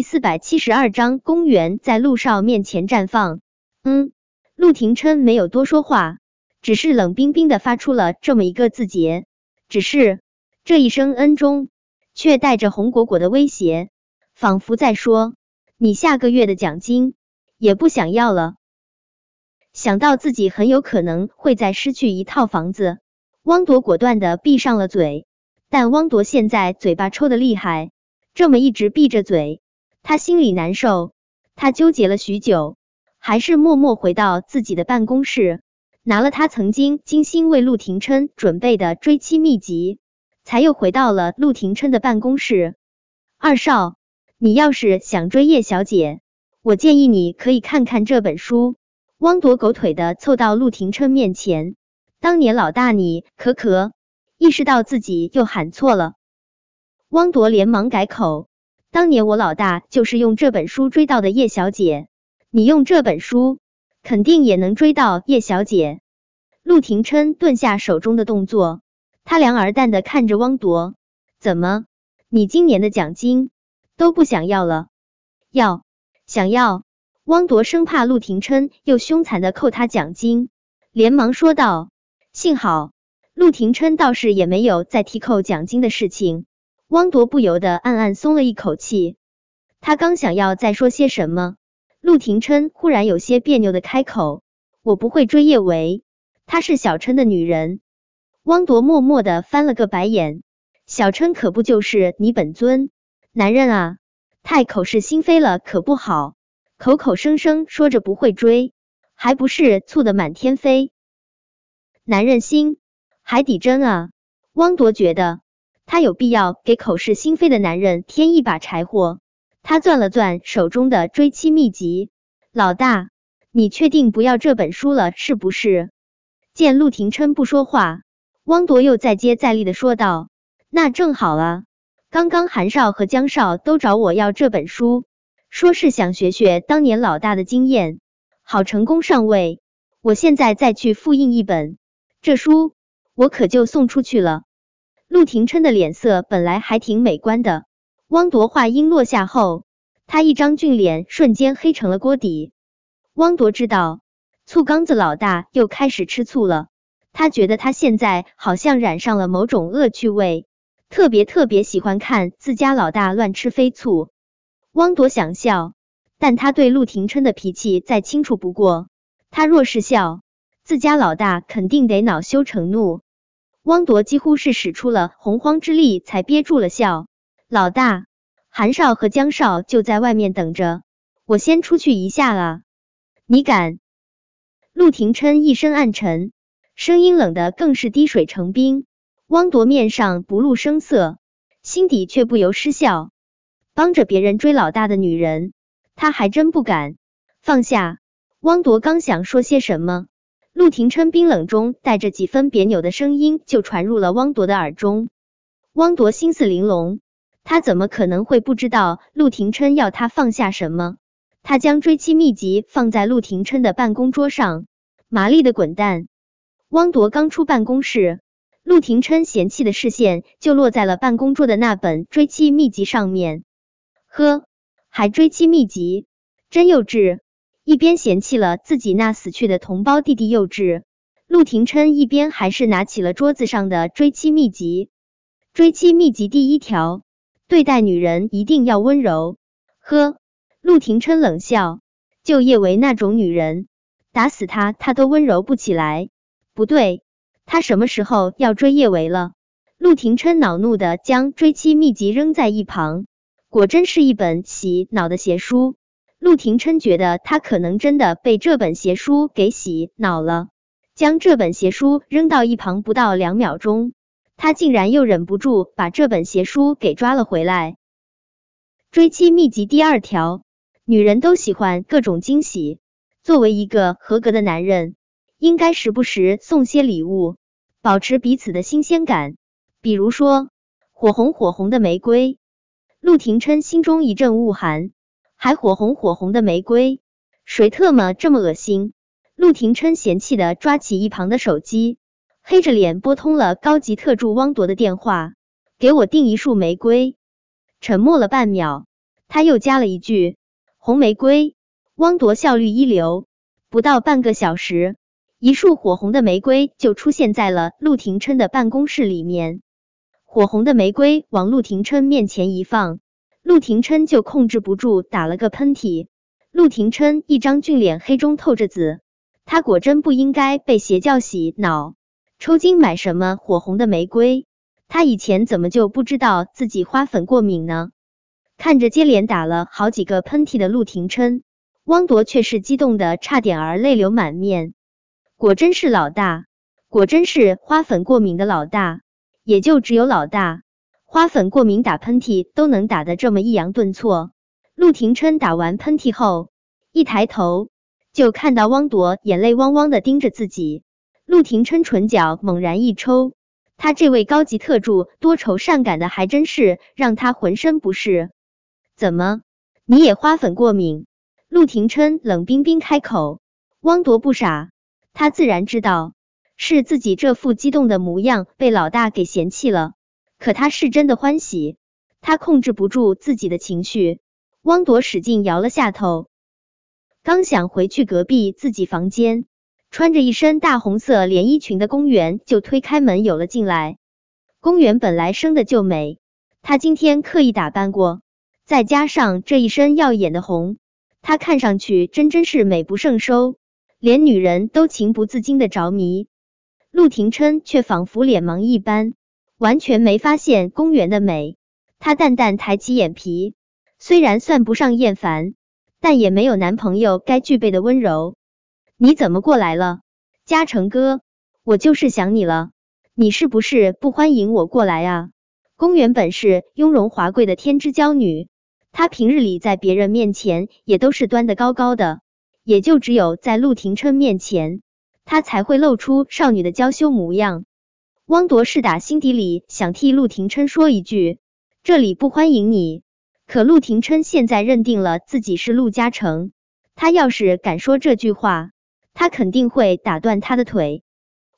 第四百七十二章，公园在陆少面前绽放。嗯，陆廷琛没有多说话，只是冷冰冰的发出了这么一个字节。只是这一声恩中，却带着红果果的威胁，仿佛在说：“你下个月的奖金也不想要了。”想到自己很有可能会再失去一套房子，汪铎果断的闭上了嘴。但汪铎现在嘴巴抽的厉害，这么一直闭着嘴，他心里难受。他纠结了许久，还是默默回到自己的办公室，拿了他曾经精心为陆廷琛准备的追妻秘籍，才又回到了陆廷琛的办公室。二少，你要是想追叶小姐，我建议你可以看看这本书。汪铎狗腿的凑到陆廷琛面前，当年老大你可可。意识到自己又喊错了，汪铎连忙改口：“当年我老大就是用这本书追到的叶小姐，你用这本书肯定也能追到叶小姐。”陆廷琛顿下手中的动作，他凉而淡的看着汪铎：“怎么，你今年的奖金都不想要了？要，想要？”汪铎生怕陆廷琛又凶残的扣他奖金，连忙说道：“幸好。”陆廷琛倒是也没有再提扣奖金的事情，汪铎不由得暗暗松了一口气。他刚想要再说些什么，陆廷琛忽然有些别扭的开口：“我不会追叶维，她是小琛的女人。”汪铎默默的翻了个白眼：“小琛可不就是你本尊男人啊？太口是心非了可不好，口口声声说着不会追，还不是醋的满天飞？男人心。”海底针啊！汪铎觉得他有必要给口是心非的男人添一把柴火。他攥了攥手中的追妻秘籍，老大，你确定不要这本书了是不是？见陆廷琛不说话，汪铎又再接再厉的说道：“那正好啊，刚刚韩少和江少都找我要这本书，说是想学学当年老大的经验，好成功上位。我现在再去复印一本这书。”我可就送出去了。陆廷琛的脸色本来还挺美观的，汪铎话音落下后，他一张俊脸瞬间黑成了锅底。汪铎知道醋缸子老大又开始吃醋了，他觉得他现在好像染上了某种恶趣味，特别特别喜欢看自家老大乱吃飞醋。汪铎想笑，但他对陆廷琛的脾气再清楚不过，他若是笑，自家老大肯定得恼羞成怒。汪铎几乎是使出了洪荒之力，才憋住了笑。老大，韩少和江少就在外面等着，我先出去一下啊。你敢？陆廷琛一身暗沉，声音冷的更是滴水成冰。汪铎面上不露声色，心底却不由失笑。帮着别人追老大的女人，他还真不敢放下。汪铎刚想说些什么。陆廷琛冰冷中带着几分别扭的声音就传入了汪铎的耳中。汪铎心思玲珑，他怎么可能会不知道陆廷琛要他放下什么？他将追妻秘籍放在陆廷琛的办公桌上，麻利的滚蛋。汪铎刚出办公室，陆廷琛嫌弃的视线就落在了办公桌的那本追妻秘籍上面。呵，还追妻秘籍，真幼稚。一边嫌弃了自己那死去的同胞弟弟幼稚，陆廷琛一边还是拿起了桌子上的追妻秘籍。追妻秘籍第一条，对待女人一定要温柔。呵，陆廷琛冷笑，就叶维那种女人，打死他他都温柔不起来。不对，他什么时候要追叶维了？陆廷琛恼怒的将追妻秘籍扔在一旁，果真是一本洗脑的邪书。陆廷琛觉得他可能真的被这本邪书给洗脑了，将这本邪书扔到一旁，不到两秒钟，他竟然又忍不住把这本邪书给抓了回来。追妻秘籍第二条：女人都喜欢各种惊喜，作为一个合格的男人，应该时不时送些礼物，保持彼此的新鲜感。比如说，火红火红的玫瑰。陆廷琛心中一阵恶寒。还火红火红的玫瑰，谁特么这么恶心？陆廷琛嫌弃的抓起一旁的手机，黑着脸拨通了高级特助汪铎的电话，给我订一束玫瑰。沉默了半秒，他又加了一句红玫瑰。汪铎效率一流，不到半个小时，一束火红的玫瑰就出现在了陆廷琛的办公室里面。火红的玫瑰往陆廷琛面前一放，陆廷琛就控制不住打了个喷嚏。陆廷琛一张俊脸黑中透着紫，他果真不应该被邪教洗脑，抽筋买什么火红的玫瑰？他以前怎么就不知道自己花粉过敏呢？看着接连打了好几个喷嚏的陆廷琛，汪铎却是激动的差点儿泪流满面。果真是老大，果真是花粉过敏的老大，也就只有老大花粉过敏打喷嚏都能打得这么抑扬顿挫。陆廷琛打完喷嚏后，一抬头就看到汪铎眼泪汪汪的盯着自己。陆廷琛唇角猛然一抽。他这位高级特助多愁善感的，还真是让他浑身不适。怎么，你也花粉过敏？陆廷琛冷冰冰开口。汪铎不傻，他自然知道是自己这副激动的模样被老大给嫌弃了。可他是真的欢喜，他控制不住自己的情绪。汪铎使劲摇了下头，刚想回去隔壁自己房间。穿着一身大红色连衣裙的公园就推开门有了进来。公园本来生的就美，她今天刻意打扮过，再加上这一身耀眼的红，她看上去真真是美不胜收，连女人都情不自禁的着迷。陆廷琛却仿佛脸盲一般，完全没发现公园的美。他淡淡抬起眼皮，虽然算不上厌烦，但也没有男朋友该具备的温柔。你怎么过来了，嘉诚哥？我就是想你了。你是不是不欢迎我过来啊？公园本是雍容华贵的天之娇女，她平日里在别人面前也都是端得高高的，也就只有在陆廷琛面前，她才会露出少女的娇羞模样。汪铎是打心底里想替陆廷琛说一句，这里不欢迎你。可陆廷琛现在认定了自己是陆嘉诚，他要是敢说这句话。他肯定会打断他的腿。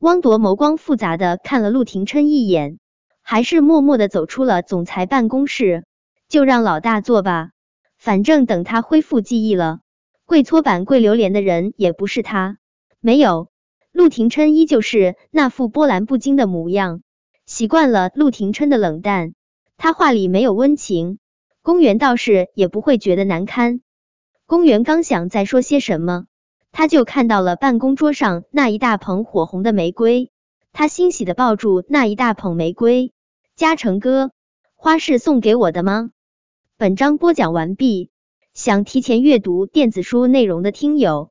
汪铎眸光复杂的看了陆廷琛一眼，还是默默的走出了总裁办公室。就让老大坐吧，反正等他恢复记忆了，跪搓板跪榴莲的人也不是他。没有，陆廷琛依旧是那副波澜不惊的模样。习惯了陆廷琛的冷淡，他话里没有温情，公园倒是也不会觉得难堪。公园刚想再说些什么。他就看到了办公桌上那一大捧火红的玫瑰，他欣喜的抱住那一大捧玫瑰。嘉诚哥，花是送给我的吗？本章播讲完毕。想提前阅读电子书内容的听友，